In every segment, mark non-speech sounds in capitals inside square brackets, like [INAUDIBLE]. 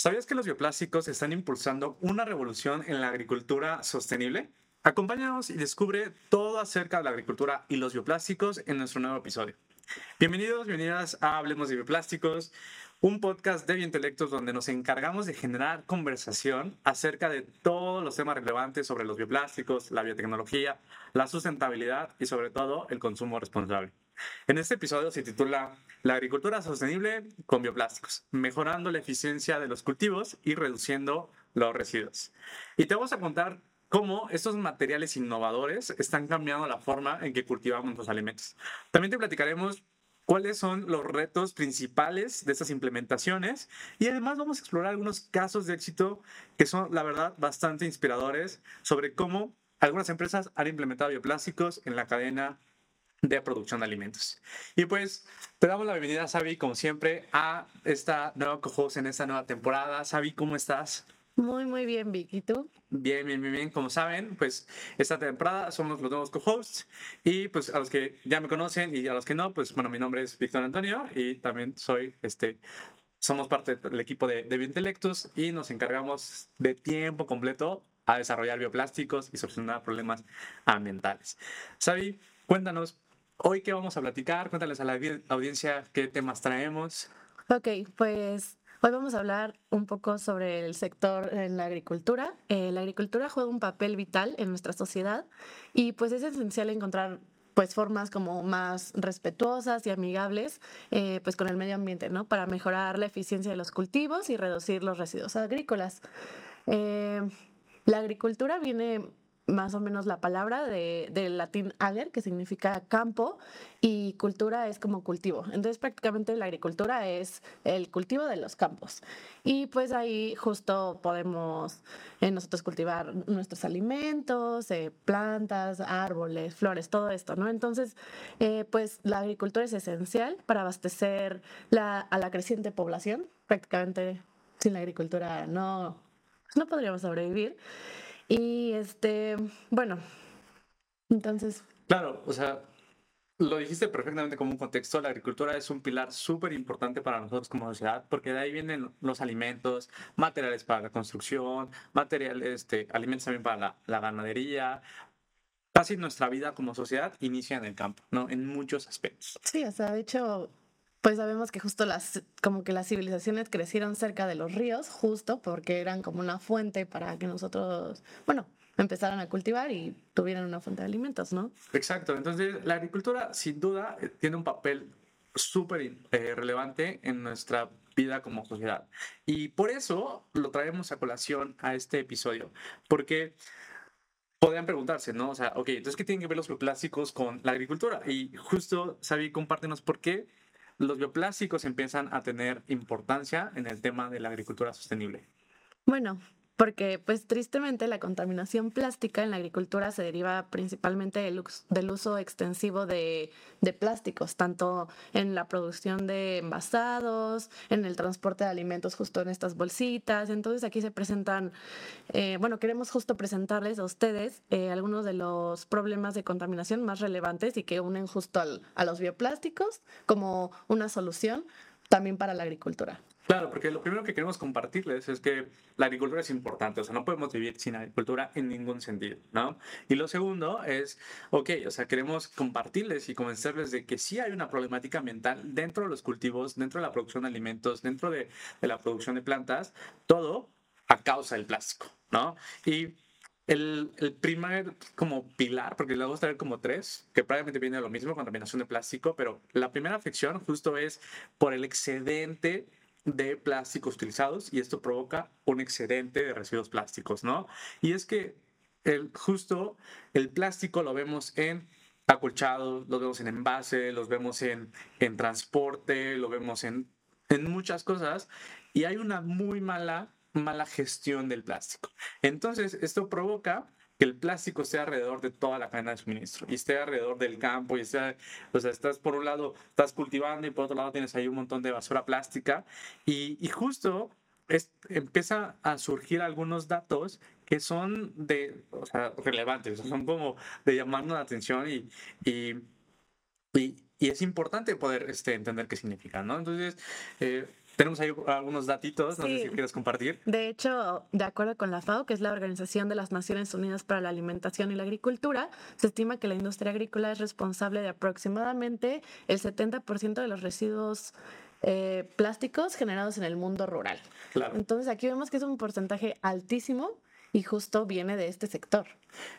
¿Sabías que los bioplásticos están impulsando una revolución en la agricultura sostenible? Acompáñanos y descubre todo acerca de la agricultura y los bioplásticos en nuestro nuevo episodio. Bienvenidos, bienvenidas a Hablemos de Bioplásticos, un podcast de biointelectos donde nos encargamos de generar conversación acerca de todos los temas relevantes sobre los bioplásticos, la biotecnología, la sustentabilidad y sobre todo el consumo responsable. En este episodio se titula La agricultura sostenible con bioplásticos, mejorando la eficiencia de los cultivos y reduciendo los residuos. Y te vamos a contar cómo estos materiales innovadores están cambiando la forma en que cultivamos los alimentos. También te platicaremos cuáles son los retos principales de estas implementaciones y además vamos a explorar algunos casos de éxito que son, la verdad, bastante inspiradores sobre cómo algunas empresas han implementado bioplásticos en la cadena de producción de alimentos. Y pues te damos la bienvenida, Sabi, como siempre, a esta nueva co en esta nueva temporada. Sabi, ¿cómo estás? Muy, muy bien, Vicky. ¿Y tú? Bien, bien, bien, bien. Como saben, pues esta temporada somos los nuevos co-hosts y pues a los que ya me conocen y a los que no, pues bueno, mi nombre es Víctor Antonio y también soy este somos parte del equipo de, de Biointelectus y nos encargamos de tiempo completo a desarrollar bioplásticos y solucionar problemas ambientales. Sabi, cuéntanos, Hoy, ¿qué vamos a platicar? Cuéntales a la audiencia qué temas traemos. Ok, pues hoy vamos a hablar un poco sobre el sector en la agricultura. Eh, la agricultura juega un papel vital en nuestra sociedad y pues es esencial encontrar pues formas como más respetuosas y amigables eh, pues con el medio ambiente, ¿no? Para mejorar la eficiencia de los cultivos y reducir los residuos agrícolas. Eh, la agricultura viene más o menos la palabra de, del latín ager, que significa campo, y cultura es como cultivo. Entonces prácticamente la agricultura es el cultivo de los campos. Y pues ahí justo podemos eh, nosotros cultivar nuestros alimentos, eh, plantas, árboles, flores, todo esto, ¿no? Entonces, eh, pues la agricultura es esencial para abastecer a la creciente población. Prácticamente sin la agricultura no, no podríamos sobrevivir. Y este, bueno, entonces... Claro, o sea, lo dijiste perfectamente como un contexto. La agricultura es un pilar súper importante para nosotros como sociedad, porque de ahí vienen los alimentos, materiales para la construcción, materiales, este, alimentos también para la, la ganadería. Casi nuestra vida como sociedad inicia en el campo, ¿no? En muchos aspectos. Sí, o sea, de hecho, pues sabemos que justo las, como que las civilizaciones crecieron cerca de los ríos, justo porque eran como una fuente para que nosotros, bueno, empezaran a cultivar y tuvieran una fuente de alimentos, ¿no? Exacto, entonces la agricultura sin duda eh, tiene un papel súper eh, relevante en nuestra vida como sociedad. Y por eso lo traemos a colación a este episodio, porque podrían preguntarse, ¿no? O sea, ok, entonces, ¿qué tienen que ver los bioplásticos con la agricultura? Y justo, Xavi, compártenos por qué los bioplásticos empiezan a tener importancia en el tema de la agricultura sostenible? Bueno, porque pues tristemente la contaminación plástica en la agricultura se deriva principalmente del, uso extensivo de, plásticos, tanto en la producción de envasados, en el transporte de alimentos justo en estas bolsitas. Entonces aquí se presentan, eh, bueno, queremos justo presentarles a ustedes eh, algunos de los problemas de contaminación más relevantes y que unen justo a los bioplásticos como una solución también para la agricultura. Claro, porque lo primero que queremos compartirles es que la agricultura es importante, o sea, no podemos vivir sin agricultura en ningún sentido, ¿no? Y lo segundo es, ok, o sea, queremos compartirles y convencerles de que sí hay una problemática ambiental dentro de los cultivos, dentro de la producción de alimentos, dentro de, de la producción de plantas, todo a causa del plástico, ¿no? Y el, el, primer como pilar, porque luego a traer como tres, que probablemente viene de lo mismo, contaminación de plástico, pero la primera afección justo es por el excedente de plásticos utilizados y esto provoca un excedente de residuos plásticos, ¿no? Y es que el, justo el plástico lo vemos en acolchados, lo vemos en envase, los vemos en, en transporte, lo vemos en, en muchas cosas y hay una muy mala, mala gestión del plástico. Entonces, esto provoca que el plástico esté alrededor de toda la cadena de suministro y esté alrededor del campo y esté, o sea, estás por un lado, estás cultivando y por otro lado tienes ahí un montón de basura plástica y, y justo es, empieza a surgir algunos datos que son de, o sea, relevantes, son como de llamarnos la atención y, y, y, y es importante poder este, entender qué significa, ¿no? Entonces, eh, tenemos ahí algunos datitos, no sé si quieres compartir. De hecho, de acuerdo con la FAO, que es la Organización de las Naciones Unidas para la Alimentación y la Agricultura, se estima que la industria agrícola es responsable de aproximadamente el 70% de los residuos eh, plásticos generados en el mundo rural. Entonces aquí vemos que es un porcentaje altísimo y justo viene de este sector.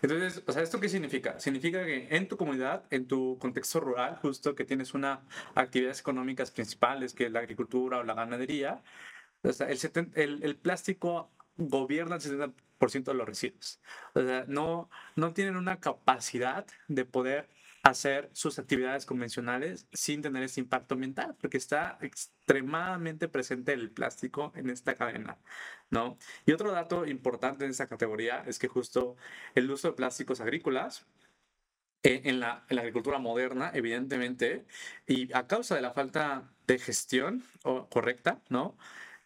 Entonces, o sea, ¿esto qué significa? Significa que en tu comunidad, en tu contexto rural, justo que tienes una actividades económicas principales, que es la agricultura o la ganadería, o sea, el, el, el plástico gobierna el 70% de los residuos. O sea, no, no tienen una capacidad de poder hacer sus actividades convencionales sin tener ese impacto ambiental, porque está extremadamente presente el plástico en esta cadena, ¿no? Y otro dato importante en esta categoría es que justo el uso de plásticos agrícolas en la, en la, agricultura moderna, evidentemente, y a causa de la falta de gestión correcta, ¿no?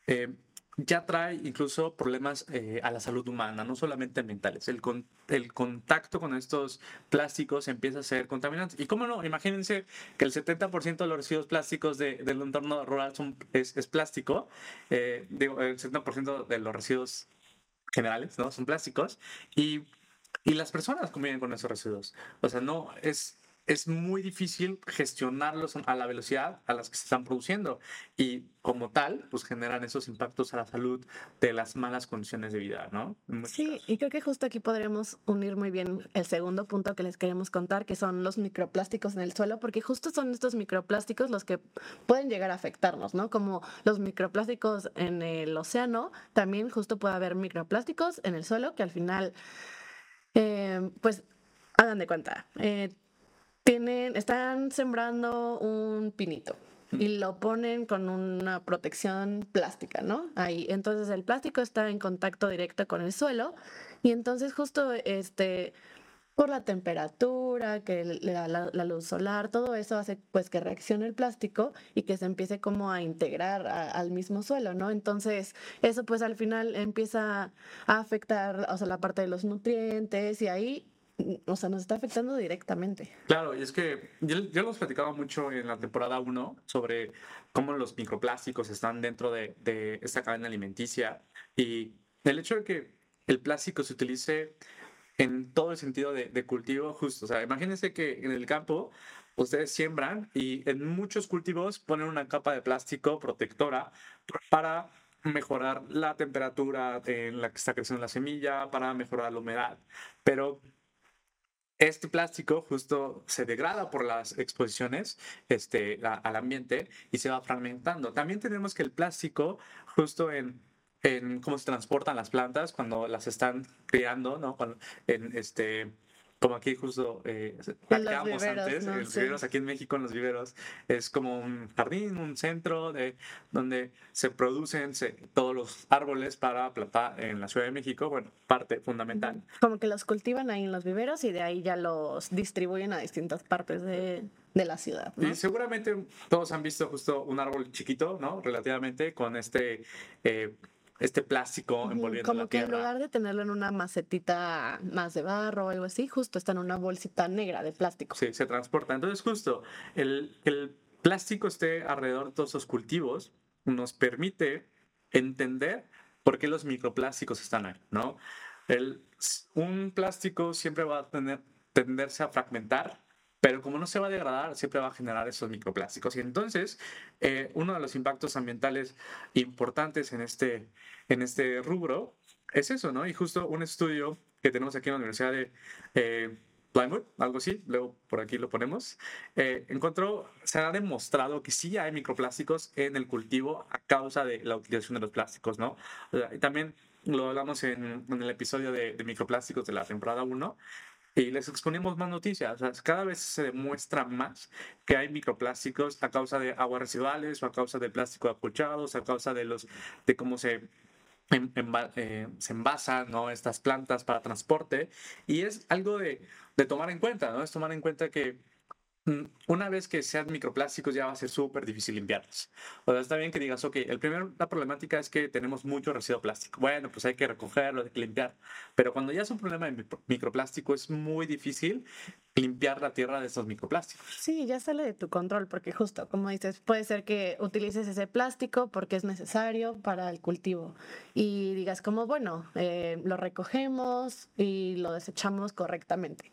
Eh, ya trae incluso problemas eh, a la salud humana, no solamente ambientales. El, el contacto con estos plásticos empieza a ser contaminante. Y cómo no, imagínense que el 70% de los residuos plásticos del entorno rural son, es, plástico, eh, digo, el 70% de los residuos generales ¿no? son plásticos, y, y las personas conviven con esos residuos. O sea, no es es muy difícil gestionarlos a la velocidad a las que se están produciendo y como tal, pues generan esos impactos a la salud de las malas condiciones de vida, ¿no? Sí, y creo que justo aquí podremos unir muy bien el segundo punto que les queremos contar, que son los microplásticos en el suelo, porque justo son estos microplásticos los que pueden llegar a afectarnos, ¿no? Como los microplásticos en el océano, también justo puede haber microplásticos en el suelo que al final, eh, pues, hagan de cuenta. Eh, tienen, están sembrando un pinito y lo ponen con una protección plástica, ¿no? Ahí. Entonces el plástico está en contacto directo con el suelo y entonces justo este por la temperatura, que la, la, luz solar, todo eso hace pues que reaccione el plástico y que se empiece como a integrar al mismo suelo, ¿no? Entonces eso pues al final empieza a afectar, o sea, la parte de los nutrientes y ahí o sea, nos está afectando directamente. Claro, y es que ya, ya lo hemos platicado mucho en la temporada 1 sobre cómo los microplásticos están dentro de, de, esta cadena alimenticia y el hecho de que el plástico se utilice en todo el sentido de, de cultivo justo. O sea, imagínense que en el campo ustedes siembran y en muchos cultivos ponen una capa de plástico protectora para mejorar la temperatura en la que está creciendo la semilla, para mejorar la humedad. Pero este plástico justo se degrada por las exposiciones este, al ambiente y se va fragmentando. También tenemos que el plástico justo en, en cómo se transportan las plantas cuando las están criando, ¿no? en este como aquí justo eh, viveros, antes, en los viveros aquí en México, en los viveros, es como un jardín, un centro de, donde se producen todos los árboles para plantar en la Ciudad de México, bueno, parte fundamental. Como que los cultivan ahí en los viveros y de ahí ya los distribuyen a distintas partes de, de la ciudad. Y seguramente todos han visto justo un árbol chiquito, ¿no? Relativamente, con este... Eh, este plástico envolviendo Como que en lugar de tenerlo en una macetita más de barro o algo así, justo está en una bolsita negra de plástico. Sí, se transporta. Entonces, justo el, el plástico esté alrededor de todos esos cultivos nos permite entender por qué los microplásticos están ahí, ¿no? El, un plástico siempre va a tener, tenderse a fragmentar pero como no se va a degradar, siempre va a generar esos microplásticos. Y entonces, eh, uno de los impactos ambientales importantes en este, en este rubro es eso, ¿no? Y justo un estudio que tenemos aquí en la Universidad de eh, Plymouth, algo así, luego por aquí lo ponemos, eh, encontró, se ha demostrado que sí hay microplásticos en el cultivo a causa de la utilización de los plásticos, ¿no? y también lo hablamos en, en el episodio de, de, microplásticos de la temporada 1, y les exponemos más noticias. cada vez se demuestra más que hay microplásticos a causa de aguas residuales o a causa de plástico apuchados, a causa de, los, de cómo se, eh, se envasan ¿no? estas plantas para transporte. Y es algo de, de tomar en cuenta, ¿no? Es tomar en cuenta que una vez que sean microplásticos ya va a ser súper difícil limpiarlos. O sea, está bien que digas, ok, el primer, la problemática es que tenemos mucho residuo plástico. Bueno, pues hay que recogerlo, hay que limpiar. Pero cuando ya es un problema de microplástico, es muy difícil limpiar la tierra de esos microplásticos. Sí, ya sale de tu control, porque justo, como dices, puede ser que utilices ese plástico porque es necesario para el cultivo y digas como, bueno, eh, lo recogemos y lo desechamos correctamente.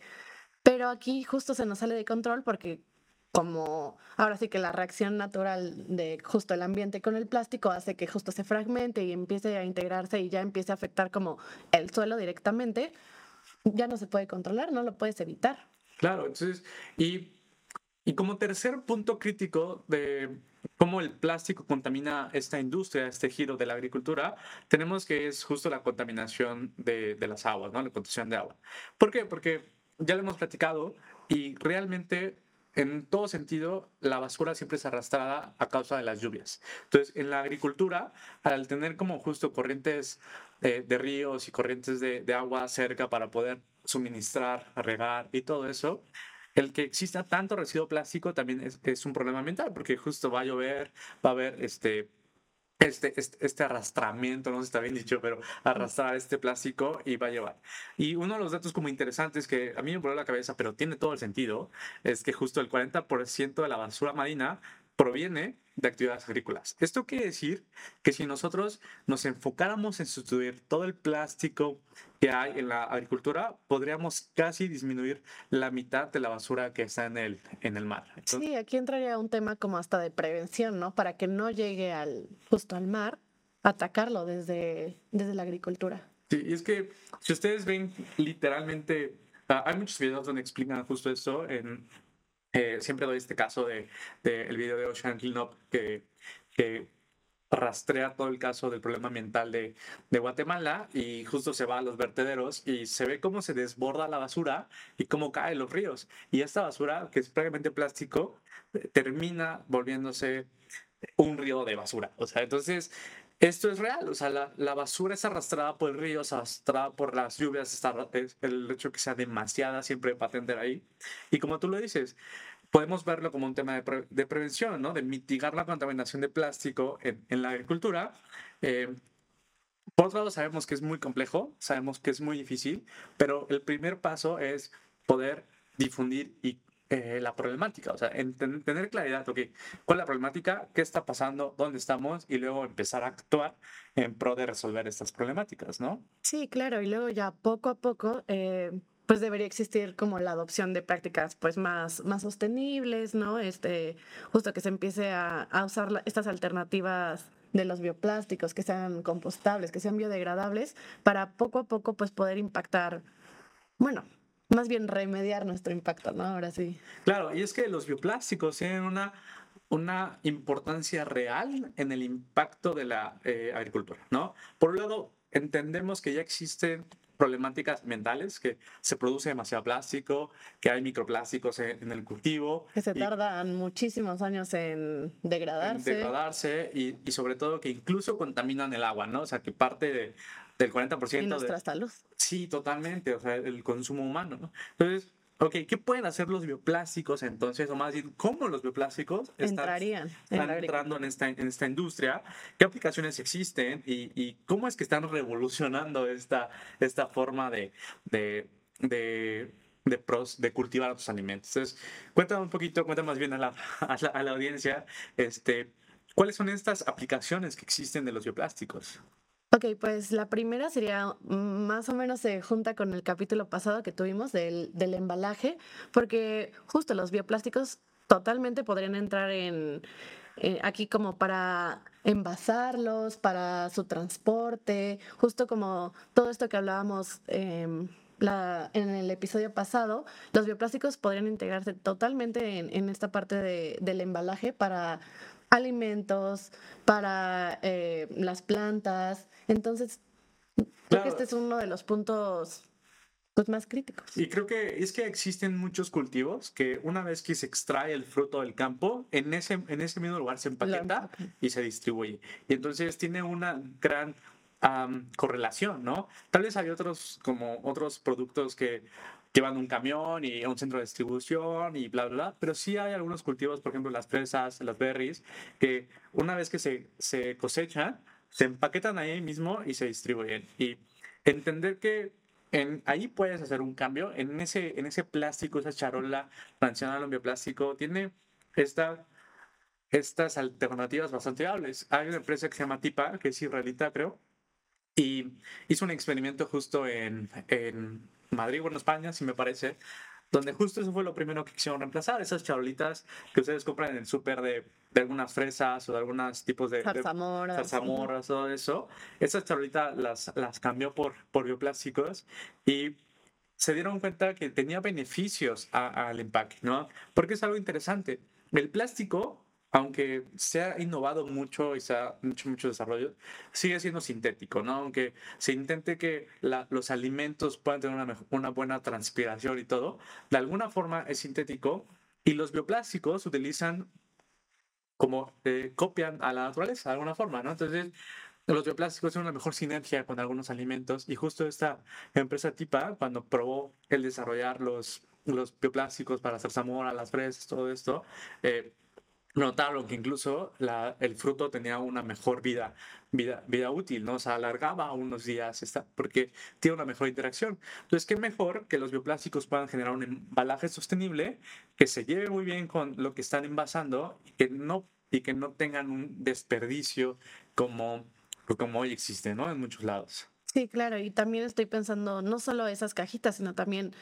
Pero aquí justo se nos sale de control porque como ahora sí que la reacción natural de justo el ambiente con el plástico hace que justo se fragmente y empiece a integrarse y ya empiece a afectar como el suelo directamente, ya no se puede controlar, no lo puedes evitar. Claro, entonces, y, y como tercer punto crítico de cómo el plástico contamina esta industria, este giro de la agricultura, tenemos que es justo la contaminación de, de las aguas, ¿no? La contaminación de agua. ¿Por qué? Porque ya lo hemos platicado y realmente en todo sentido, la basura siempre es arrastrada a causa de las lluvias. Entonces, en la agricultura, al tener como justo corrientes eh, de ríos y corrientes de, de, agua cerca para poder suministrar, regar y todo eso, el que exista tanto residuo plástico también es, es, un problema ambiental, porque justo va a llover, va a haber este, este, este, este, arrastramiento, no sé si está bien dicho, pero arrastrar este plástico y va a llevar. Y uno de los datos como interesantes que a mí me voló la cabeza, pero tiene todo el sentido, es que justo el 40% de la basura marina proviene de actividades agrícolas. Esto quiere decir que si nosotros nos enfocáramos en sustituir todo el plástico que hay en la agricultura, podríamos casi disminuir la mitad de la basura que está en el, en el mar. sí, aquí entraría un tema como hasta de prevención, ¿no? Para que no llegue al, justo al mar, atacarlo desde, desde la agricultura. Sí, y es que si ustedes ven literalmente, ah, hay muchos videos donde explican justo eso en eh, siempre doy este caso de, el video de Ocean Cleanup que, rastrea todo el caso del problema ambiental de, de, Guatemala y justo se va a los vertederos y se ve cómo se desborda la basura y cómo cae los ríos. Y esta basura, que es prácticamente plástico, termina volviéndose un río de basura. O sea, entonces esto es real, o sea, la, la, basura es arrastrada por el río, es arrastrada por las lluvias, está, el hecho que sea demasiada siempre va a tender ahí. Y como tú lo dices, podemos verlo como un tema de, de prevención, ¿no? De mitigar la contaminación de plástico en, en la agricultura. Eh, por otro lado, sabemos que es muy complejo, sabemos que es muy difícil, pero el primer paso es poder difundir y eh, la problemática, o sea, en tener claridad, ok, cuál es la problemática, qué está pasando, dónde estamos y luego empezar a actuar en pro de resolver estas problemáticas, ¿no? Sí, claro, y luego ya poco a poco, eh, pues debería existir como la adopción de prácticas pues más, más sostenibles, ¿no? Este, justo que se empiece a usar estas alternativas de los bioplásticos, que sean compostables, que sean biodegradables, para poco a poco pues poder impactar, bueno, más bien remediar nuestro impacto, ¿no? Ahora sí. Claro, y es que los bioplásticos tienen una, una importancia real en el impacto de la eh, agricultura, ¿no? Por un lado, entendemos que ya existen problemáticas ambientales, que se produce demasiado plástico, que hay microplásticos en, el cultivo. Que se tardan muchísimos años en degradarse. En degradarse y, y, sobre todo que incluso contaminan el agua, ¿no? O sea, que parte de, del 40%. Y nuestra de, salud. Sí, totalmente, o sea, el consumo humano, ¿no? Entonces, ok, ¿qué pueden hacer los bioplásticos entonces? O más bien, ¿cómo los bioplásticos Entrarían están, están entrando en esta, en esta industria? ¿Qué aplicaciones existen? Y, y cómo es que están revolucionando esta, esta forma de, de, de de, pros, de cultivar otros alimentos. Entonces, cuéntame un poquito, cuéntame más bien a la, a la, a la audiencia, este, ¿cuáles son estas aplicaciones que existen de los bioplásticos? Ok, pues la primera sería más o menos se junta con el capítulo pasado que tuvimos del, del embalaje, porque justo los bioplásticos totalmente podrían entrar en, eh, aquí como para envasarlos, para su transporte, justo como todo esto que hablábamos eh, la, en el episodio pasado, los bioplásticos podrían integrarse totalmente en, en esta parte de, del embalaje para alimentos, para eh, las plantas. Entonces, creo claro. que este es uno de los puntos pues, más críticos. Y creo que es que existen muchos cultivos que una vez que se extrae el fruto del campo, en ese, en ese mismo lugar se empaqueta y se distribuye. Y entonces tiene una gran um, correlación, ¿no? Tal vez hay otros como otros productos que llevan un camión y un centro de distribución y bla, bla, bla. Pero sí hay algunos cultivos, por ejemplo, las fresas, las berries, que una vez que se, se cosechan, se empaquetan ahí mismo y se distribuyen. Y entender que en, ahí puedes hacer un cambio. En ese, en ese plástico, esa charola tradicional en bioplástico, tiene esta, estas alternativas bastante viables. Hay una empresa que se llama Tipa, que es israelita, creo, y hizo un experimento justo en, en Madrid, bueno, España, si me parece, donde justo eso fue lo primero que quisieron reemplazar, esas charolitas que ustedes compran en el súper de, de, algunas fresas o de algunos tipos de zarzamoras, de, zarzamoras todo eso. Esas charolitas las, las cambió por, por bioplásticos y se dieron cuenta que tenía beneficios al empaque, ¿no? Porque es algo interesante. El plástico aunque se ha innovado mucho y se ha hecho mucho desarrollo, sigue siendo sintético, ¿no? Aunque se intente que los alimentos puedan tener una, una, buena transpiración y todo, de alguna forma es sintético y los bioplásticos utilizan como eh, copian a la naturaleza de alguna forma, ¿no? Entonces, los bioplásticos tienen una mejor sinergia con algunos alimentos y justo esta empresa TIPA, cuando probó el desarrollar los, los bioplásticos para hacer zamora, las fresas, todo esto, eh, notaron que incluso el fruto tenía una mejor vida, vida, vida útil, ¿no? O sea, alargaba unos días esta, porque tiene una mejor interacción. Entonces, qué mejor que los bioplásticos puedan generar un embalaje sostenible que se lleve muy bien con lo que están envasando y que no, y que no tengan un desperdicio como, como hoy existe, ¿no? En muchos lados. Sí, claro, y también estoy pensando no solo esas cajitas, sino también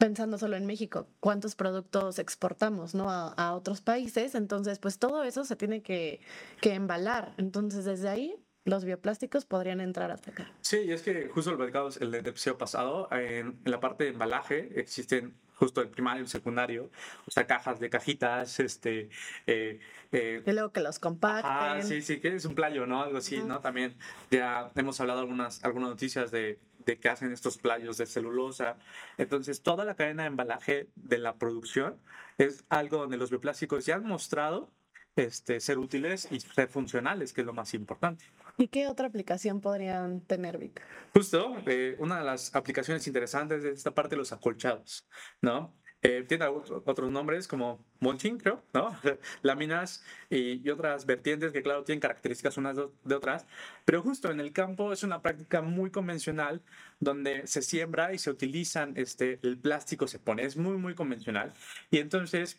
pensando solo en México, cuántos productos exportamos ¿no? a, otros países, entonces pues todo eso se tiene que, que, embalar, entonces desde ahí los bioplásticos podrían entrar hasta acá. Sí, y es que justo el mercado, el episodio pasado, en, en la parte de embalaje existen justo el primario y el secundario, o sea, cajas de cajitas, este... Eh, eh, y luego que los comparten. Ah, sí, sí, que es un playo, ¿no? Algo así, ¿no? También ya hemos hablado algunas, algunas noticias de, de que hacen estos playos de celulosa. Entonces, toda la cadena de embalaje de la producción es algo donde los bioplásticos ya han mostrado este, ser útiles y ser funcionales, que es lo más importante. ¿Y qué otra aplicación podrían tener, Vic? Justo, eh, una de las aplicaciones interesantes es esta parte de los acolchados, ¿no? Eh, tiene otros nombres como mulching, creo, ¿no? [LAUGHS] Láminas y, y, otras vertientes que, claro, tienen características unas de otras, pero justo en el campo es una práctica muy convencional donde se siembra y se utilizan, este, el plástico se pone, es muy, muy convencional. Y entonces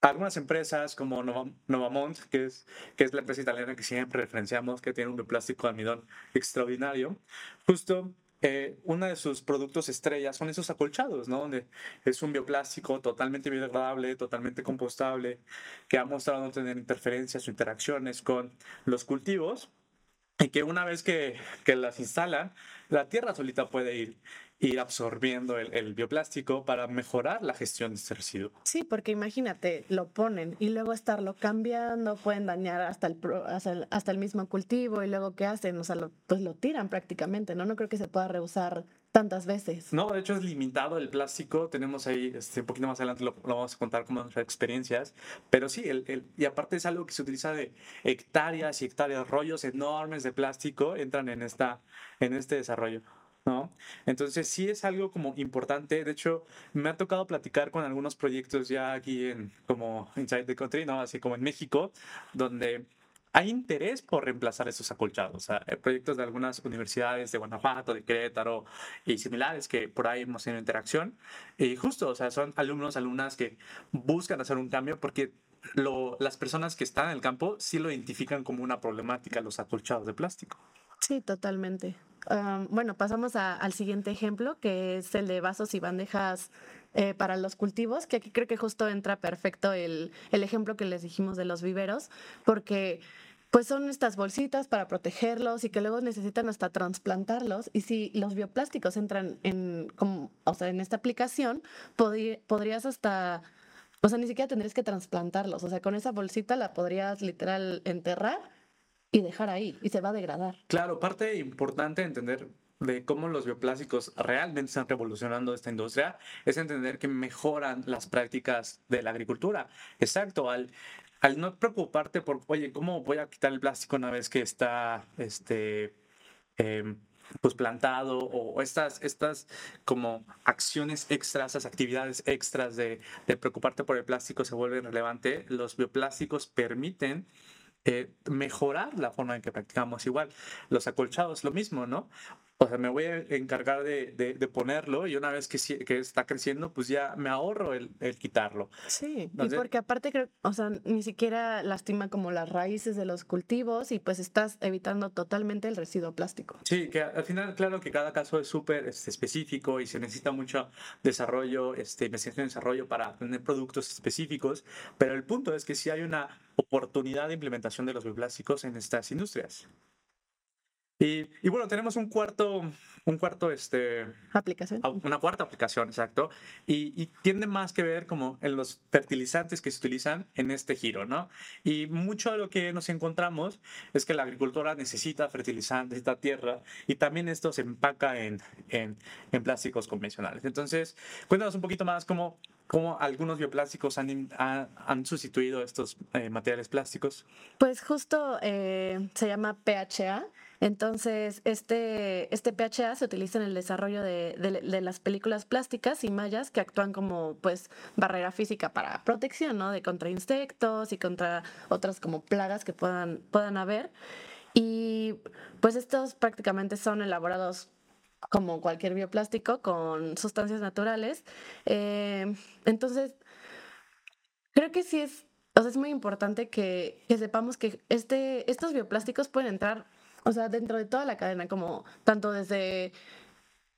algunas empresas como Novamont, que es, que es la empresa italiana que siempre referenciamos, que tiene un plástico de almidón extraordinario, justo eh, uno de sus productos estrellas son esos acolchados, ¿no? Donde es un bioplástico totalmente biodegradable, totalmente compostable, que ha mostrado no tener interferencias o interacciones con los cultivos y que una vez que, que las instalan, la tierra solita puede ir ir absorbiendo el, bioplástico para mejorar la gestión de este residuo. Sí, porque imagínate, lo ponen y luego estarlo cambiando, pueden dañar hasta el, hasta el, mismo cultivo y luego ¿qué hacen? O sea, pues lo tiran prácticamente, ¿no? No creo que se pueda reusar tantas veces. No, de hecho es limitado el plástico. Tenemos ahí, este, un poquito más adelante lo, vamos a contar como nuestras experiencias. Pero sí, el, el, y aparte es algo que se utiliza de hectáreas y hectáreas, rollos enormes de plástico entran en, esta, en este desarrollo. ¿no? Entonces sí es algo como importante. De hecho, me ha tocado platicar con algunos proyectos ya aquí en como Inside the Country, ¿no? Así como en México, donde hay interés por reemplazar esos acolchados. O sea, proyectos de algunas universidades de Guanajuato, de Querétaro y similares que por ahí hemos tenido interacción. Y justo, o sea, son alumnos, alumnas que buscan hacer un cambio porque las personas que están en el campo sí lo identifican como una problemática, los acolchados de plástico. Sí, totalmente bueno, pasamos al siguiente ejemplo, que es el de vasos y bandejas eh, para los cultivos, que aquí creo que justo entra perfecto el, el, ejemplo que les dijimos de los viveros, porque pues son estas bolsitas para protegerlos y que luego necesitan hasta trasplantarlos. Y si los bioplásticos entran en, como, o sea, en esta aplicación, podrías hasta, o sea, ni siquiera tendrías que trasplantarlos. O sea, con esa bolsita la podrías literal enterrar y dejar ahí y se va a degradar. Claro, parte importante de entender de cómo los bioplásticos realmente están revolucionando esta industria es entender que mejoran las prácticas de la agricultura. Exacto, al, al no preocuparte por, oye, ¿cómo voy a quitar el plástico una vez que está este, em, pues plantado o estas, estas como acciones extras, esas actividades extras de, de preocuparte por el plástico se vuelven relevantes, los bioplásticos permiten eh, mejorar la forma en que practicamos. Igual, los acolchados, lo mismo, ¿no? O sea, me voy a encargar de, de, ponerlo y una vez que, que, está creciendo, pues ya me ahorro el, el quitarlo. Sí, y porque aparte creo, o sea, ni siquiera lastima como las raíces de los cultivos y pues estás evitando totalmente el residuo plástico. Sí, que al final, claro que cada caso es súper este, específico y se necesita mucho desarrollo, este, investigación y desarrollo para tener productos específicos, pero el punto es que si hay una oportunidad de implementación de los bioplásticos en estas industrias. Y, y, bueno, tenemos un cuarto, un cuarto, este... Aplicación. Una cuarta aplicación, exacto. Y, y, tiende más que ver como en los fertilizantes que se utilizan en este giro, ¿no? Y mucho de lo que nos encontramos es que la agricultura necesita fertilizantes, necesita tierra, y también esto se empaca en, en, en plásticos convencionales. Entonces, cuéntanos un poquito más cómo, cómo algunos bioplásticos han, han, sustituido estos eh, materiales plásticos. Pues justo eh, se llama PHA entonces, este, este PHA se utiliza en el desarrollo de, de, las películas plásticas y mallas que actúan como pues barrera física para protección, ¿no? De contra insectos y contra otras como plagas que puedan, puedan haber. Y pues estos prácticamente son elaborados como cualquier bioplástico con sustancias naturales. Eh, entonces, creo que sí es, es muy importante que, que sepamos que este, estos bioplásticos pueden entrar o sea, dentro de toda la cadena, como tanto desde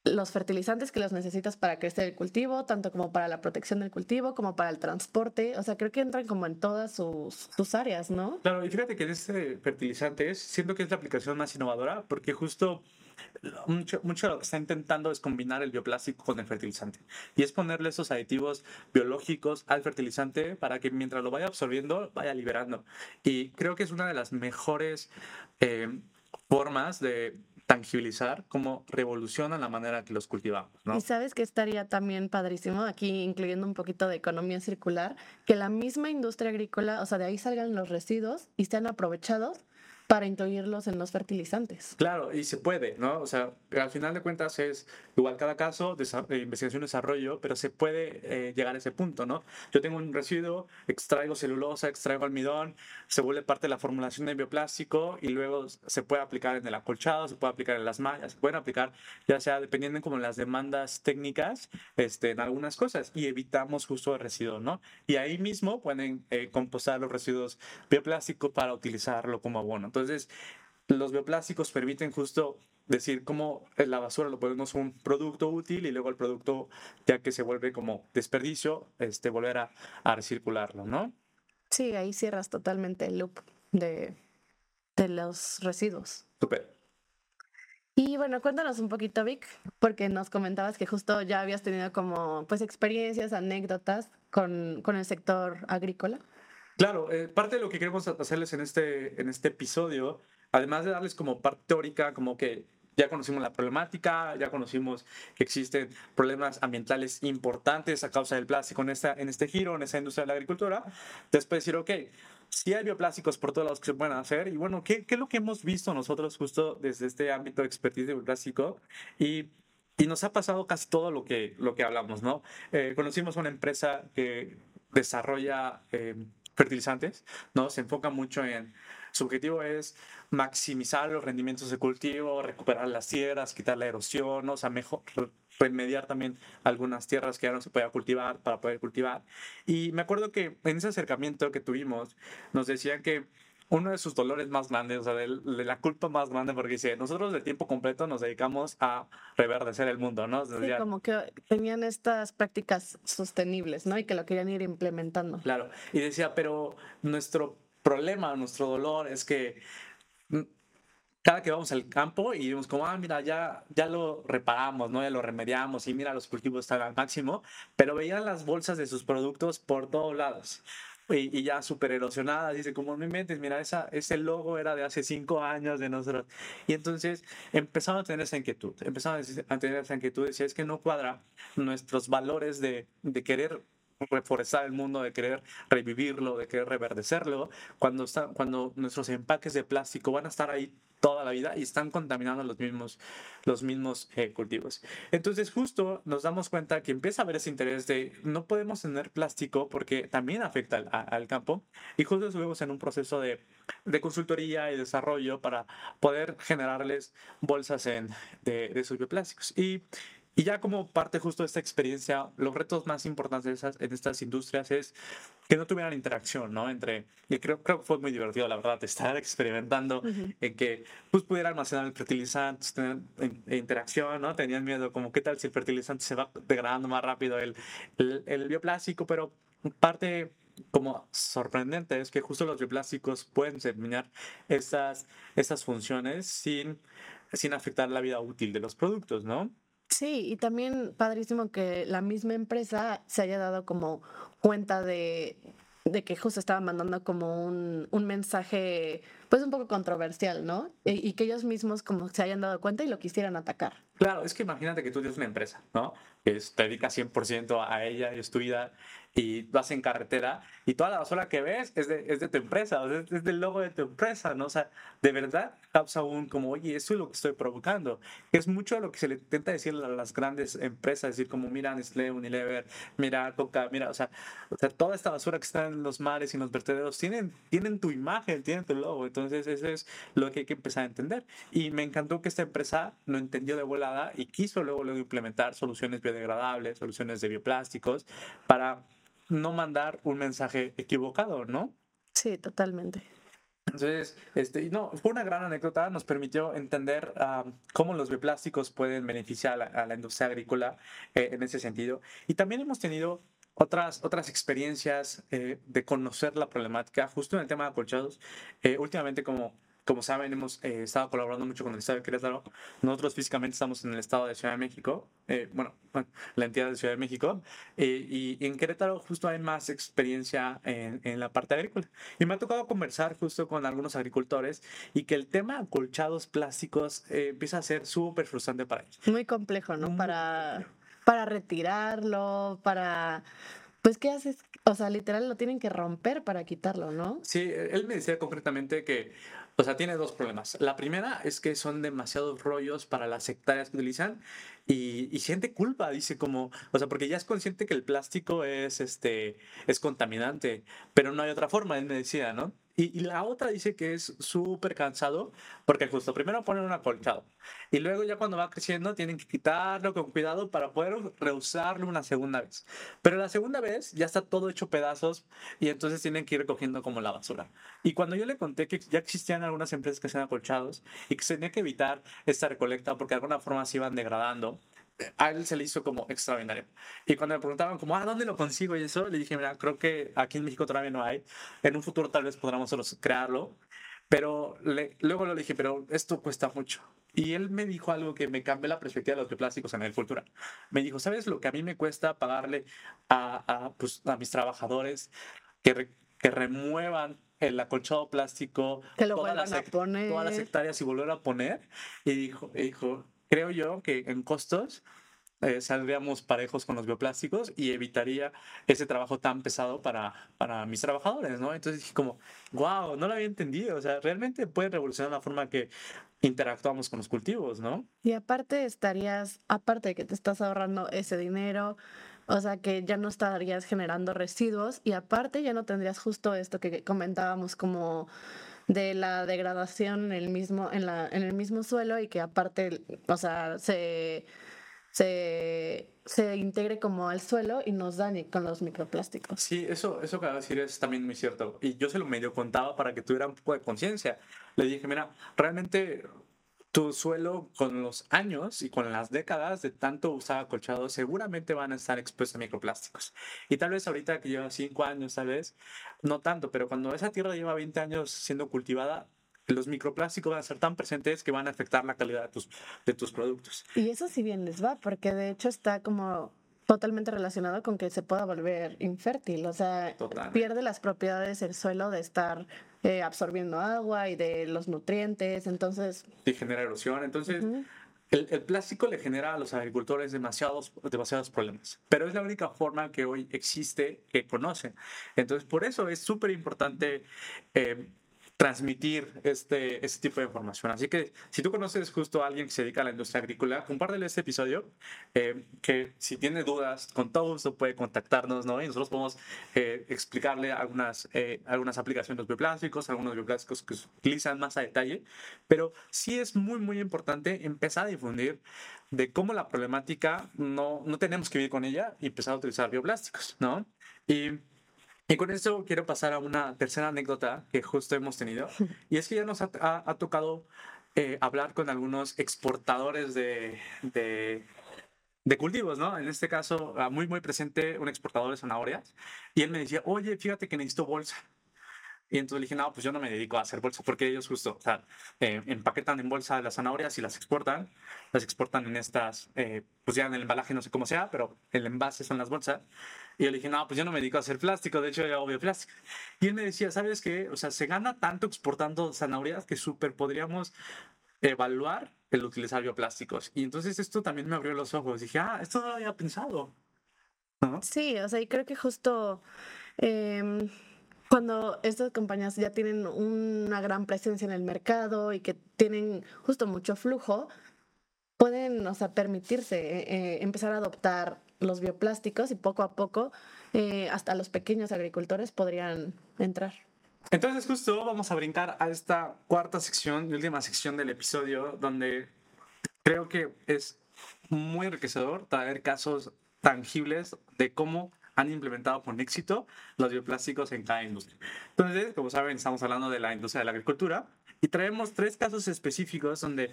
los fertilizantes que los necesitas para crecer el cultivo, tanto como para la protección del cultivo, como para el transporte. O sea, creo que entran como en todas sus, sus áreas, ¿no? Claro, y fíjate que en este fertilizante es, siento que es la aplicación más innovadora porque justo mucho, mucho lo que está intentando es combinar el bioplástico con el fertilizante. Y es ponerle esos aditivos biológicos al fertilizante para que mientras lo vaya absorbiendo, vaya liberando. Y creo que es una de las mejores eh, formas de tangibilizar cómo revolucionan la manera que los cultivamos. ¿no? Y sabes que estaría también padrísimo, aquí incluyendo un poquito de economía circular, que la misma industria agrícola, o sea, de ahí salgan los residuos y sean aprovechados para incluirlos en los fertilizantes. Claro, y se puede, ¿no? O sea, al final de cuentas es igual cada caso de investigación y desarrollo, pero se puede eh, llegar a ese punto, ¿no? Yo tengo un residuo, extraigo celulosa, extraigo almidón, se vuelve parte de la formulación de bioplástico y luego se puede aplicar en el acolchado, se puede aplicar en las mallas, se pueden aplicar ya sea dependiendo como las demandas técnicas este, en algunas cosas y evitamos justo el residuo, ¿no? Y ahí mismo pueden eh, compostar los residuos bioplásticos para utilizarlo como abono. Entonces, los bioplásticos permiten justo decir cómo la basura lo ponemos un producto útil y luego el producto, ya que se vuelve como desperdicio, este, volver a, a recircularlo, ¿no? Sí, ahí cierras totalmente el loop de, de los residuos. Súper. Y bueno, cuéntanos un poquito, Vic, porque nos comentabas que justo ya habías tenido como pues experiencias, anécdotas con, con el sector agrícola. Claro, eh, parte de lo que queremos hacerles en este, en este episodio, además de darles como parte teórica, como que ya conocimos la problemática, ya conocimos que existen problemas ambientales importantes a causa del plástico en, esta, este giro, en esa industria de la agricultura. Después decir, ok, sí hay bioplásticos por todos lados que se pueden hacer. Y bueno, ¿qué, qué es lo que hemos visto nosotros justo desde este ámbito de expertise de bioplástico? Y y nos ha pasado casi todo lo que, lo que hablamos, ¿no? Eh, conocimos una empresa que desarrolla eh, fertilizantes, ¿no? Se enfoca mucho en, su objetivo es maximizar los rendimientos de cultivo, recuperar las tierras, quitar la erosión, o sea, mejor, remediar también algunas tierras que ya no se podía cultivar para poder cultivar. Y me acuerdo que en ese acercamiento que tuvimos, nos decían que uno de sus dolores más grandes, o sea, de, la culpa más grande, porque dice, nosotros de tiempo completo nos dedicamos a reverdecer el mundo, ¿no? Sí, como que tenían estas prácticas sostenibles, ¿no? Y que lo querían ir implementando. Claro, y decía, pero nuestro problema, nuestro dolor es que mm, cada que vamos al campo y vemos como, ah, mira, ya, ya lo reparamos, ¿no? Ya lo remediamos y mira, los cultivos están al máximo, pero veían las bolsas de sus productos por todos lados y, ya súper erosionada. Dice, como no mentes, mira, esa, ese logo era de hace cinco años de nosotros. Y entonces empezaron a tener esa inquietud, empezaron a tener esa inquietud, decía, es que no cuadra nuestros valores de, de querer reforestar el mundo, de querer revivirlo, de querer reverdecerlo, cuando, está, cuando nuestros empaques de plástico van a estar ahí toda la vida y están contaminando los mismos, los mismos eh, cultivos. Entonces justo nos damos cuenta que empieza a haber ese interés de no podemos tener plástico porque también afecta al, al campo y justo estuvimos en un proceso de, de, consultoría y desarrollo para poder generarles bolsas en, de, de bioplásticos. Y y ya como parte justo de esta experiencia, los retos más importantes en estas industrias es que no tuvieran interacción, ¿no? Entre, y creo, creo que fue muy divertido, la verdad, estar experimentando en que pues pudiera almacenar el fertilizante, tener interacción, ¿no? Tenían miedo, como qué tal si el fertilizante se va degradando más rápido el, el, el bioplástico, pero parte como sorprendente es que justo los bioplásticos pueden determinar estas, estas funciones sin, sin afectar la vida útil de los productos, ¿no? Sí, y también padrísimo que la misma empresa se haya dado como cuenta de, de que justo estaba mandando como un, un, mensaje pues un poco controversial, ¿no? Y, y, que ellos mismos como se hayan dado cuenta y lo quisieran atacar. Claro, es que imagínate que tú tienes una empresa, ¿no? Que te dedicas 100% a ella es tu vida y vas en carretera y toda la basura que ves es de, es de tu empresa, es del logo de tu empresa, ¿no? O sea, de verdad causa un como, oye, eso es lo que estoy provocando. Es mucho lo que se le intenta decir a las grandes empresas, decir como, mira Nestlé, Unilever, mira Coca, mira, o sea, o sea, toda esta basura que está en los mares y en los vertederos tienen, tienen tu imagen, tienen tu logo. Entonces, eso es lo que hay que empezar a entender. Y me encantó que esta empresa lo entendió de volada y quiso luego, luego implementar soluciones biodegradables, soluciones de bioplásticos para no mandar un mensaje equivocado, ¿no? Sí, totalmente. Entonces, este, no, fue una gran anécdota, nos permitió entender uh, cómo los bioplásticos pueden beneficiar a la, a la industria agrícola eh, en ese sentido. Y también hemos tenido otras, otras experiencias eh, de conocer la problemática, justo en el tema de acolchados. Eh, últimamente, como como saben, hemos eh, estado colaborando mucho con el Estado de Querétaro. Nosotros físicamente estamos en el Estado de Ciudad de México, eh, bueno, [LAUGHS] la entidad de Ciudad de México, eh, y, en Querétaro justo hay más experiencia en, en, la parte agrícola. Y me ha tocado conversar justo con algunos agricultores y que el tema acolchados plásticos eh, empieza a ser súper frustrante para ellos. Muy complejo, ¿no? Muy para, complejo. para retirarlo, para... Pues, ¿qué haces? O sea, literal lo tienen que romper para quitarlo, ¿no? Sí, él me decía concretamente que o sea, tiene dos problemas. La primera es que son demasiados rollos para las hectáreas que utilizan y, siente culpa, dice como, o sea, porque ya es consciente que el plástico es, este, es contaminante, pero no hay otra forma, él me decía, ¿no? Y, y la otra dice que es súper cansado porque justo primero ponen un acolchado y luego ya cuando va creciendo tienen que quitarlo con cuidado para poder reusarlo una segunda vez. Pero la segunda vez ya está todo hecho pedazos y entonces tienen que ir recogiendo como la basura. Y cuando yo le conté que ya existían algunas empresas que hacían acolchados y que se tenía que evitar esta recolecta porque de alguna forma se iban degradando, a él se le hizo como extraordinario. Y cuando me preguntaban como, ah, ¿dónde lo consigo? Y eso, le dije, mira, creo que aquí en México todavía no hay. En un futuro tal vez podamos crearlo. Pero le, luego le dije, pero esto cuesta mucho. Y él me dijo algo que me cambió la perspectiva de los bioplásticos en la agricultura. Me dijo, ¿sabes lo que a mí me cuesta pagarle a, a, pues, a mis trabajadores que, re, que remuevan el acolchado plástico, que lo todas, las, poner. todas las hectáreas y volver a poner? Y dijo, y dijo creo yo que en costos eh, saldríamos parejos con los bioplásticos y evitaría ese trabajo tan pesado para, para mis trabajadores, ¿no? Entonces dije como, wow, no lo había entendido, o sea, realmente puede revolucionar la forma que interactuamos con los cultivos, ¿no? Y aparte estarías, aparte de que te estás ahorrando ese dinero, o sea que ya no estarías generando residuos y aparte ya no tendrías justo esto que comentábamos como de la degradación en el mismo, en la, en el mismo suelo y que aparte, o sea, se, se, se integre como al suelo y nos dañe con los microplásticos. Sí, eso, eso que decir es también muy cierto. Y yo se lo medio contaba para que tuviera un poco de conciencia. Le dije, mira, realmente tu suelo con los años y con las décadas de tanto usar acolchado seguramente van a estar expuestos a microplásticos. Y tal vez ahorita que lleva 5 años, tal vez, no tanto, pero cuando esa tierra lleva 20 años siendo cultivada, los microplásticos van a ser tan presentes que van a afectar la calidad de tus, de tus productos. Y eso sí bien les va, porque de hecho está como totalmente relacionado con que se pueda volver infértil, o sea, Total. pierde las propiedades del suelo de estar eh, absorbiendo agua y de los nutrientes, entonces... Y genera erosión, entonces... Uh -huh. el, el, plástico le genera a los agricultores demasiados, demasiados problemas, pero es la única forma que hoy existe que conocen. Entonces, por eso es súper importante eh, transmitir este, este tipo de información. Así que si tú conoces justo a alguien que se dedica a la industria agrícola, compártele este episodio, eh, que si tiene dudas, con todo gusto puede contactarnos, ¿no? Y nosotros podemos eh, explicarle algunas, eh, algunas aplicaciones bioplásticos, algunos bioplásticos que se utilizan más a detalle, pero sí es muy, muy importante empezar a difundir de cómo la problemática no, no tenemos que vivir con ella y empezar a utilizar bioplásticos, ¿no? Y y con esto quiero pasar a una tercera anécdota que justo hemos tenido. [LAUGHS] Y es que ya nos ha, ha, tocado eh, hablar con algunos exportadores de, de, de, cultivos, ¿no? En este caso, muy, muy presente un exportador de zanahorias. Y él me decía, oye, fíjate que necesito bolsa. Y entonces dije, no, pues yo no me dedico a hacer bolsa, porque ellos justo, o sea, eh, empaquetan en bolsa las zanahorias y las exportan. Las exportan en estas, eh, pues ya en el embalaje, no sé cómo sea, pero el envase son las bolsas. Y yo le dije, no, pues yo no me dedico a hacer plástico, de hecho yo hago bioplástico. Y él me decía, ¿sabes qué? O sea, se gana tanto exportando zanahorias que súper podríamos evaluar el utilizar bioplásticos. Y entonces esto también me abrió los ojos. Dije, ah, esto no lo había pensado. Sí, o sea, y creo que justo... Eh cuando estas compañías ya tienen una gran presencia en el mercado y que tienen justo mucho flujo, pueden, o sea, permitirse eh, eh, empezar a adoptar los bioplásticos y poco a poco eh, hasta los pequeños agricultores podrían entrar. Entonces justo vamos a brincar a esta cuarta sección, última sección del episodio, donde creo que es muy enriquecedor traer casos tangibles de cómo han implementado con éxito los bioplásticos en cada industria. Entonces, como saben, estamos hablando de la industria de la agricultura y traemos tres casos específicos donde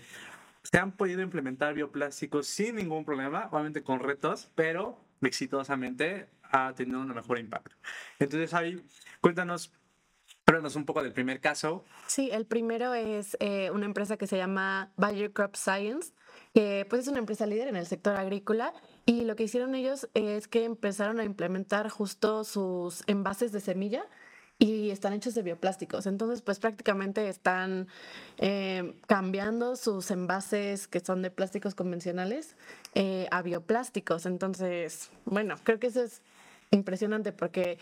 se han podido implementar bioplásticos sin ningún problema, obviamente con retos, pero exitosamente ha tenido un mejor impacto. Entonces, ahí, cuéntanos Háblanos un poco del primer caso. Sí, el primero es eh, una empresa que se llama Bayer Crop Science, que pues es una empresa líder en el sector agrícola y lo que hicieron ellos es que empezaron a implementar justo sus envases de semilla y están hechos de bioplásticos. Entonces, pues prácticamente están eh, cambiando sus envases que son de plásticos convencionales eh, a bioplásticos. Entonces, bueno, creo que eso es impresionante porque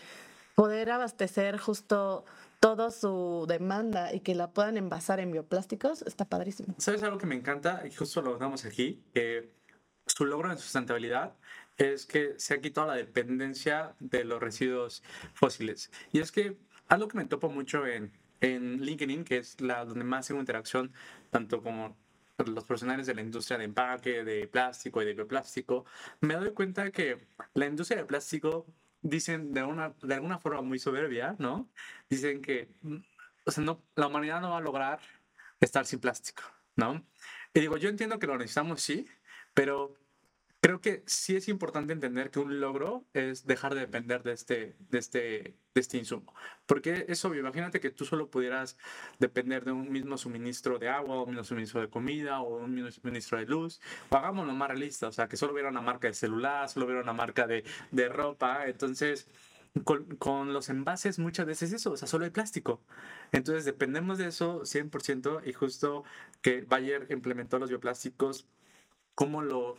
poder abastecer justo toda su demanda y que la puedan envasar en bioplásticos está padrísimo. ¿Sabes algo que me encanta? Y justo lo damos aquí su logro en sustentabilidad es que se ha quitado la dependencia de los residuos fósiles. Y es que algo que me topo mucho en, en LinkedIn, que es la donde más tengo interacción, tanto como los profesionales de la industria de empaque, de plástico y de bioplástico, me doy cuenta que la industria de plástico dicen de, una, de alguna forma muy soberbia, ¿no? Dicen que o sea, no, la humanidad no va a lograr estar sin plástico, ¿no? Y digo, yo entiendo que lo necesitamos, sí, pero creo que sí es importante entender que un logro es dejar de depender de este, de este, de este insumo. Porque es obvio, imagínate que tú solo pudieras depender de un mismo suministro de agua, o un mismo suministro de comida, o un mismo suministro de luz. O hagámoslo más realista, o sea, que solo hubiera una marca de celular, solo hubiera una marca de, de ropa. Entonces, con, con, los envases muchas veces eso, o sea, solo hay plástico. Entonces dependemos de eso 100% y justo que Bayer implementó los bioplásticos cómo lo,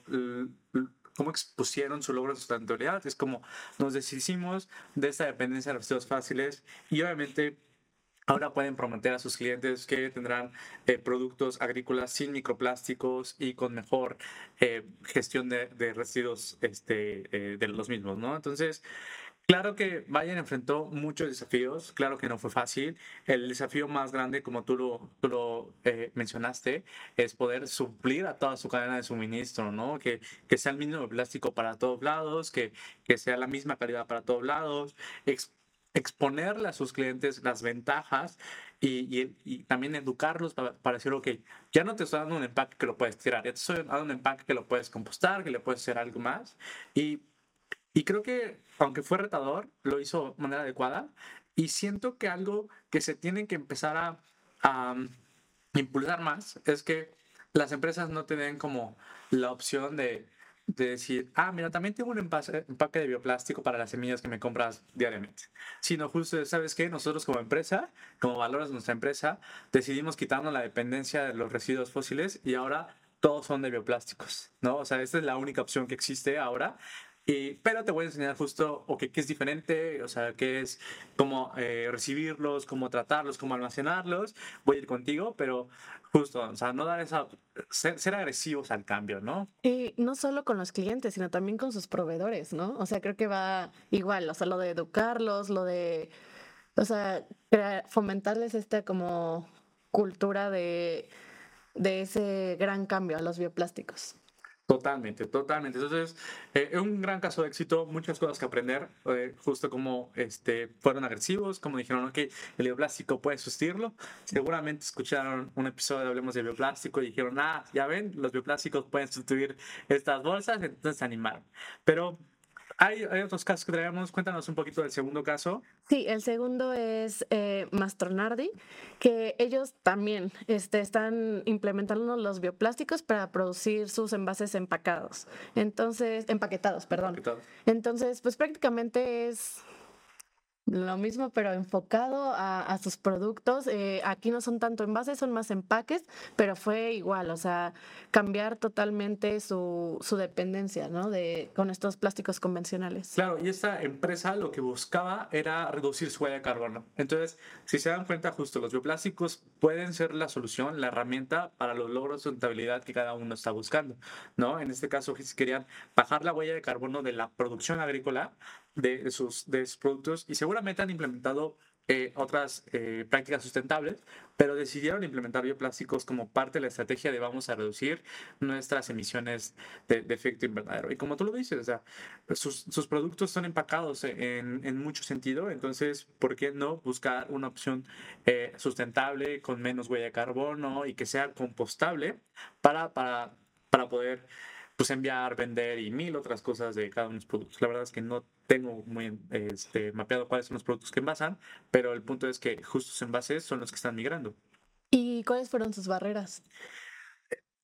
cómo expusieron su logro de sustentabilidad. Es como nos deshicimos de esta dependencia de los residuos fáciles y obviamente Ahora pueden prometer a sus clientes que tendrán eh, productos agrícolas sin microplásticos y con mejor eh, gestión de, de, residuos este, eh, de los mismos, ¿no? Entonces, Claro que Bayern enfrentó muchos desafíos, claro que no fue fácil. El desafío más grande, como tú lo, tú lo eh, mencionaste, es poder suplir a toda su cadena de suministro, ¿no? Que, que sea el mismo plástico para todos lados, que, que sea la misma calidad para todos lados, exponerle a sus clientes las ventajas y, y, y también educarlos para, para, decir, ok, ya no te estoy dando un empaque que lo puedes tirar, ya te estoy dando un empaque que lo puedes compostar, que le puedes hacer algo más. Y y creo que, aunque fue retador, lo hizo de manera adecuada. Y siento que algo que se tiene que empezar a, a impulsar más es que las empresas no tienen como la opción de, de, decir, ah, mira, también tengo un empaque, empaque de bioplástico para las semillas que me compras diariamente. Sino justo, ¿sabes qué? Nosotros como empresa, como valores de nuestra empresa, decidimos quitarnos la dependencia de los residuos fósiles y ahora todos son de bioplásticos, ¿no? O sea, esta es la única opción que existe ahora. Y, pero te voy a enseñar justo, okay, qué es diferente, o sea, qué es cómo eh, recibirlos, cómo tratarlos, cómo almacenarlos. Voy a ir contigo, pero justo, o sea, no dar esa, ser, agresivos al cambio, ¿no? Y no solo con los clientes, sino también con sus proveedores, ¿no? O sea, creo que va igual, o sea, lo de educarlos, lo de, o sea, fomentarles esta como cultura de, de ese gran cambio a los bioplásticos. Totalmente, totalmente. Entonces, eh, es un gran caso de éxito, muchas cosas que aprender, eh, justo como este, fueron agresivos, como dijeron, ok, el bioplástico puede sustituirlo. Seguramente escucharon un episodio de Hablemos de Bioplástico y dijeron, ah, ya ven, los bioplásticos pueden sustituir estas bolsas, entonces se animaron. Pero hay, otros casos que traemos. Cuéntanos un poquito del segundo caso. Sí, el segundo es eh, Mastronardi, que ellos también este, están implementando los bioplásticos para producir sus envases empacados. Entonces, empaquetados, perdón. Empaquetados. Entonces, pues prácticamente es lo mismo, pero enfocado a, sus productos. Eh, aquí no son tanto envases, son más empaques, pero fue igual, o sea, cambiar totalmente su, su dependencia, ¿no? De, con estos plásticos convencionales. Claro, y esta empresa lo que buscaba era reducir su huella de carbono. Entonces, si se dan cuenta, justo los bioplásticos pueden ser la solución, la herramienta para los logros de sustentabilidad que cada uno está buscando, ¿no? En este caso, si querían bajar la huella de carbono de la producción agrícola, de sus, de sus productos y seguramente han implementado eh, otras eh, prácticas sustentables, pero decidieron implementar bioplásticos como parte de la estrategia de vamos a reducir nuestras emisiones de, efecto invernadero. Y como tú lo dices, o sea, sus, sus, productos son empacados en, en, mucho sentido, entonces, ¿por qué no buscar una opción eh, sustentable con menos huella de carbono y que sea compostable para, para, para poder pues enviar, vender y mil otras cosas de cada uno de los productos. La verdad es que no tengo muy este, mapeado cuáles son los productos que envasan, pero el punto es que justos envases son los que están migrando. ¿Y cuáles fueron sus barreras?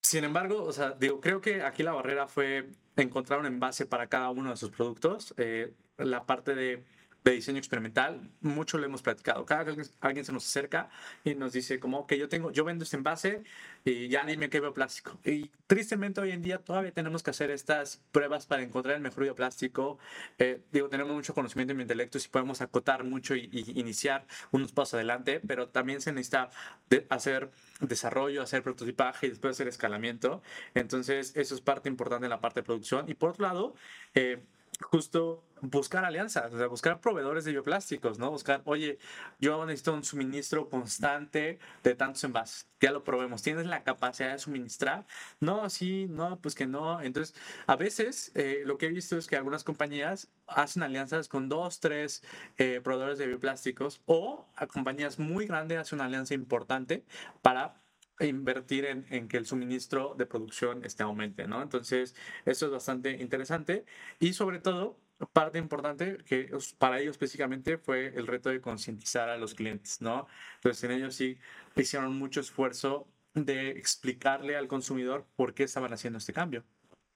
Sin embargo, o sea, digo, creo que aquí la barrera fue encontrar un envase para cada uno de sus productos. Eh, la parte de de diseño experimental, mucho lo hemos platicado. Cada vez alguien se nos acerca y nos dice como que yo tengo, yo vendo este envase y ya ni me quedo plástico. Y tristemente hoy en día todavía tenemos que hacer estas pruebas para encontrar el mejor bioplástico. Eh, digo, tenemos mucho conocimiento en mi intelecto si podemos acotar mucho y, iniciar unos pasos adelante, pero también se necesita hacer desarrollo, hacer prototipaje y después hacer escalamiento. Entonces, eso es parte importante en la parte de producción. Y por otro lado, eh, justo buscar alianzas, o sea, buscar proveedores de bioplásticos, ¿no? Buscar, oye, yo necesito un suministro constante de tantos envases, ya lo probemos, ¿tienes la capacidad de suministrar? No, sí, no, pues que no. Entonces, a veces eh, lo que he visto es que algunas compañías hacen alianzas con dos, tres eh, proveedores de bioplásticos o a compañías muy grandes hacen una alianza importante para invertir en, en, que el suministro de producción esté aumente, ¿no? Entonces, eso es bastante interesante y sobre todo, parte importante que para ellos específicamente fue el reto de concientizar a los clientes, ¿no? Entonces, en ellos sí hicieron mucho esfuerzo de explicarle al consumidor por qué estaban haciendo este cambio,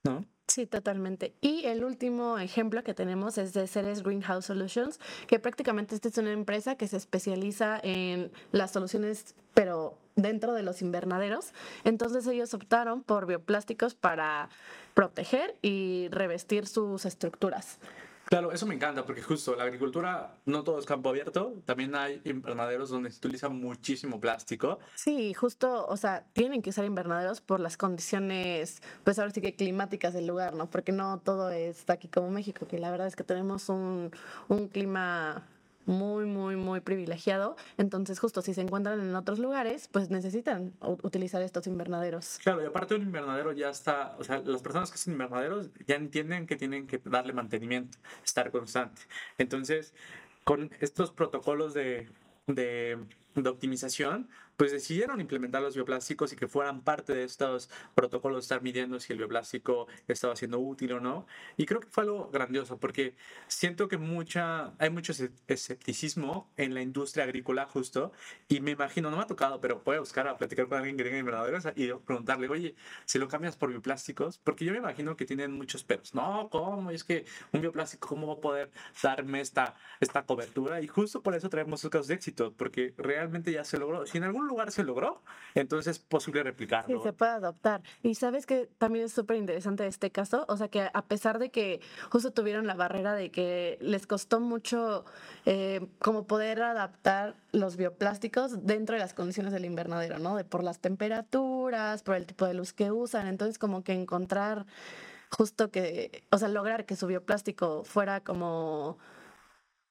¿no? Sí, totalmente. Y el último ejemplo que tenemos es de Ceres Greenhouse Solutions, que prácticamente esta es una empresa que se especializa en las soluciones, pero dentro de los invernaderos. Entonces ellos optaron por bioplásticos para proteger y revestir sus estructuras. Claro, eso me encanta porque justo la agricultura no todo es campo abierto, también hay invernaderos donde se utiliza muchísimo plástico. Sí, justo, o sea, tienen que usar invernaderos por las condiciones, pues ahora sí que climáticas del lugar, ¿no? Porque no todo es aquí como México, que la verdad es que tenemos un, un clima muy, muy, muy privilegiado. Entonces, justo si se encuentran en otros lugares, pues necesitan utilizar estos invernaderos. Claro, y aparte un invernadero ya está, o sea, las personas que hacen invernaderos ya entienden que tienen que darle mantenimiento, estar constante. Entonces, con estos protocolos de, de, de optimización, pues decidieron implementar los bioplásticos y que fueran parte de estos protocolos, estar midiendo si el bioplástico estaba siendo útil o no. Y creo que fue algo grandioso porque siento que mucha, hay mucho escepticismo en la industria agrícola justo y me imagino, no me ha tocado, pero voy a buscar a platicar con alguien que tenga invernaderos y preguntarle, oye, si lo cambias por bioplásticos, porque yo me imagino que tienen muchos peros. No, ¿cómo? Es que un bioplástico, ¿cómo va a poder darme esta, esta cobertura? Y justo por eso traemos los casos de éxito, porque realmente ya se logró. Si en algún algún lugar se logró, entonces es posible replicarlo. Sí, se puede adoptar. Y sabes que también es súper interesante este caso, o sea que a pesar de que justo tuvieron la barrera de que les costó mucho eh, como poder adaptar los bioplásticos dentro de las condiciones del invernadero, ¿no? De por las temperaturas, por el tipo de luz que usan, entonces como que encontrar justo que, o sea, lograr que su bioplástico fuera como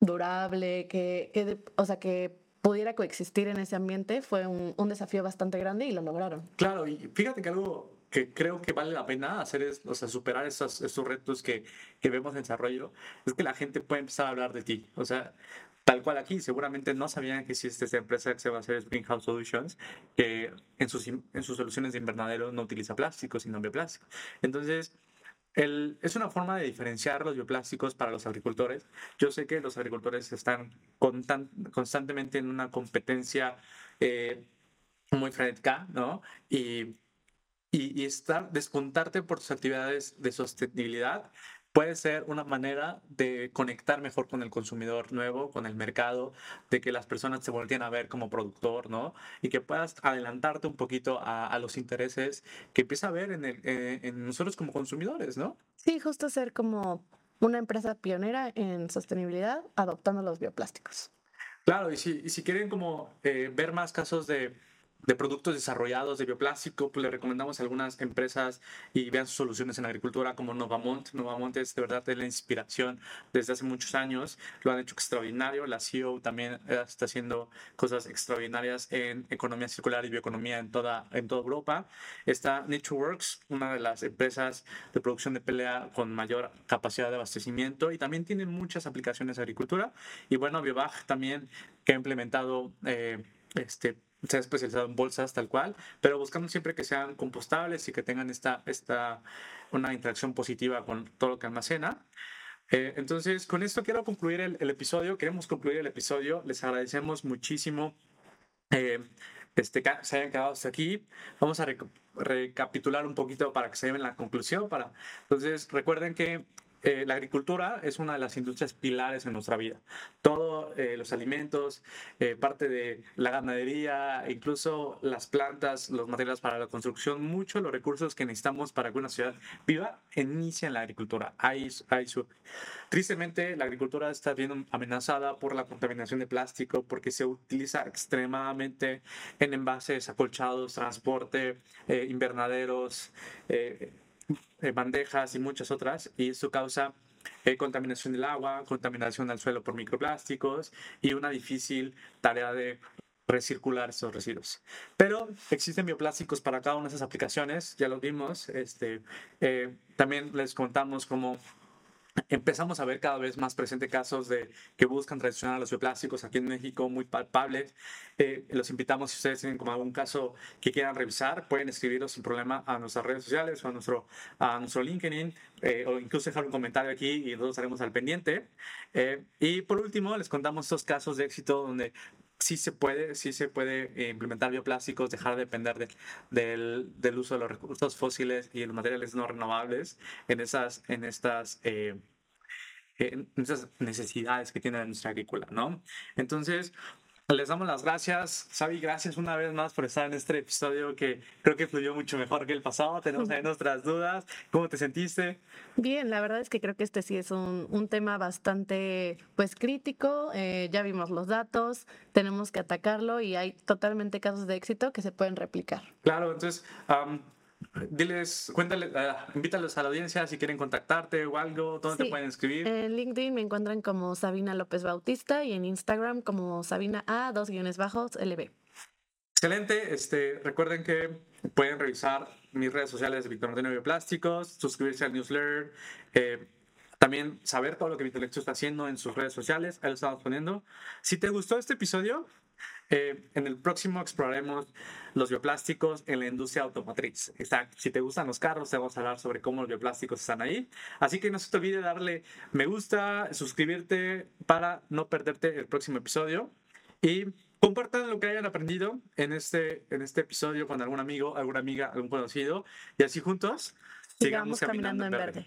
durable, que, que o sea, que pudiera coexistir en ese ambiente fue un, un, desafío bastante grande y lo lograron. Claro, y fíjate que algo que creo que vale la pena hacer es, o sea, superar esos, esos retos que, que vemos en desarrollo, es que la gente puede empezar a hablar de ti. O sea, tal cual aquí, seguramente no sabían que existe esta empresa que se va a hacer Greenhouse Solutions, que en sus, en sus soluciones de invernadero no utiliza plástico, sino bioplástico. Entonces, el, es una forma de diferenciar los bioplásticos para los agricultores. Yo sé que los agricultores están constantemente en una competencia eh, muy frenética, ¿no? Y, y, y, estar, descontarte por tus actividades de sostenibilidad puede ser una manera de conectar mejor con el consumidor nuevo, con el mercado, de que las personas se volteen a ver como productor, ¿no? Y que puedas adelantarte un poquito a, a los intereses que empieza a ver en, el, eh, en nosotros como consumidores, ¿no? Sí, justo ser como una empresa pionera en sostenibilidad adoptando los bioplásticos. Claro, y si, y si quieren como eh, ver más casos de de productos desarrollados de bioplástico, pues le recomendamos a algunas empresas y vean sus soluciones en agricultura como Novamont. Novamont es de verdad de la inspiración desde hace muchos años, lo han hecho extraordinario, la CEO también eh, está haciendo cosas extraordinarias en economía circular y bioeconomía en toda, en toda Europa. Está NatureWorks, una de las empresas de producción de pelea con mayor capacidad de abastecimiento y también tienen muchas aplicaciones de agricultura. Y bueno, Biobag también que ha implementado eh, este se ha especializado en bolsas tal cual, pero buscando siempre que sean compostables y que tengan esta, esta, una interacción positiva con todo lo que almacena. Eh, entonces, con esto quiero concluir el, el, episodio. Queremos concluir el episodio. Les agradecemos muchísimo eh, este, se hayan quedado hasta aquí. Vamos a rec recapitular un poquito para que se lleven la conclusión. Para... Entonces, recuerden que eh, la agricultura es una de las industrias pilares en nuestra vida. Todos eh, los alimentos, eh, parte de la ganadería, incluso las plantas, los materiales para la construcción, muchos los recursos que necesitamos para que una ciudad viva, inicia en la agricultura. Ahí, ahí su... Tristemente, la agricultura está bien amenazada por la contaminación de plástico porque se utiliza extremadamente en envases, acolchados, transporte, invernaderos eh, bandejas y muchas otras, y eso causa eh, contaminación del agua, contaminación del suelo por microplásticos y una difícil tarea de recircular esos residuos. Pero existen bioplásticos para cada una de esas aplicaciones, ya lo vimos. Este, eh, también les contamos cómo empezamos a ver cada vez más presente casos de que buscan traicionar a los bioplásticos aquí en México, muy palpables. Eh, los invitamos, si ustedes tienen como algún caso que quieran revisar, pueden escribirlos sin problema a nuestras redes sociales o a nuestro, a nuestro LinkedIn eh, o incluso dejar un comentario aquí y nosotros estaremos al pendiente. Eh, y por último, les contamos estos casos de éxito donde sí se puede, sí se puede implementar bioplásticos, dejar de depender de, del, del, uso de los recursos fósiles y los materiales no renovables en esas, en estas, eh, en esas necesidades que tiene nuestra agrícola, ¿no? Entonces, les damos las gracias. Sabi, gracias una vez más por estar en este episodio que creo que fluyó mucho mejor que el pasado. Tenemos ahí [LAUGHS] nuestras dudas. ¿Cómo te sentiste? Bien, la verdad es que creo que este sí es un, un tema bastante pues crítico. Eh, ya vimos los datos, tenemos que atacarlo y hay totalmente casos de éxito que se pueden replicar. Claro, entonces... Um, diles, cuéntale, uh, invítalos a la audiencia si quieren contactarte o algo, ¿dónde sí. te pueden escribir? En LinkedIn me encuentran como Sabina López Bautista y en Instagram como Sabina A, dos guiones bajos, LB. Excelente, este, recuerden que pueden revisar mis redes sociales de Víctor Martino Bioplásticos, suscribirse al newsletter, eh, también saber todo lo que Víctor está haciendo en sus redes sociales, ahí lo estamos poniendo. Si te gustó este episodio, eh, en el próximo exploraremos los bioplásticos en la industria automotriz. Exacto. Si te gustan los carros, te vamos a hablar sobre cómo los bioplásticos están ahí. Así que no se te olvide darle me gusta, suscribirte para no perderte el próximo episodio y compartan lo que hayan aprendido en este, en este episodio con algún amigo, alguna amiga, algún conocido y así juntos sigamos, sigamos caminando, caminando, en verde. verde.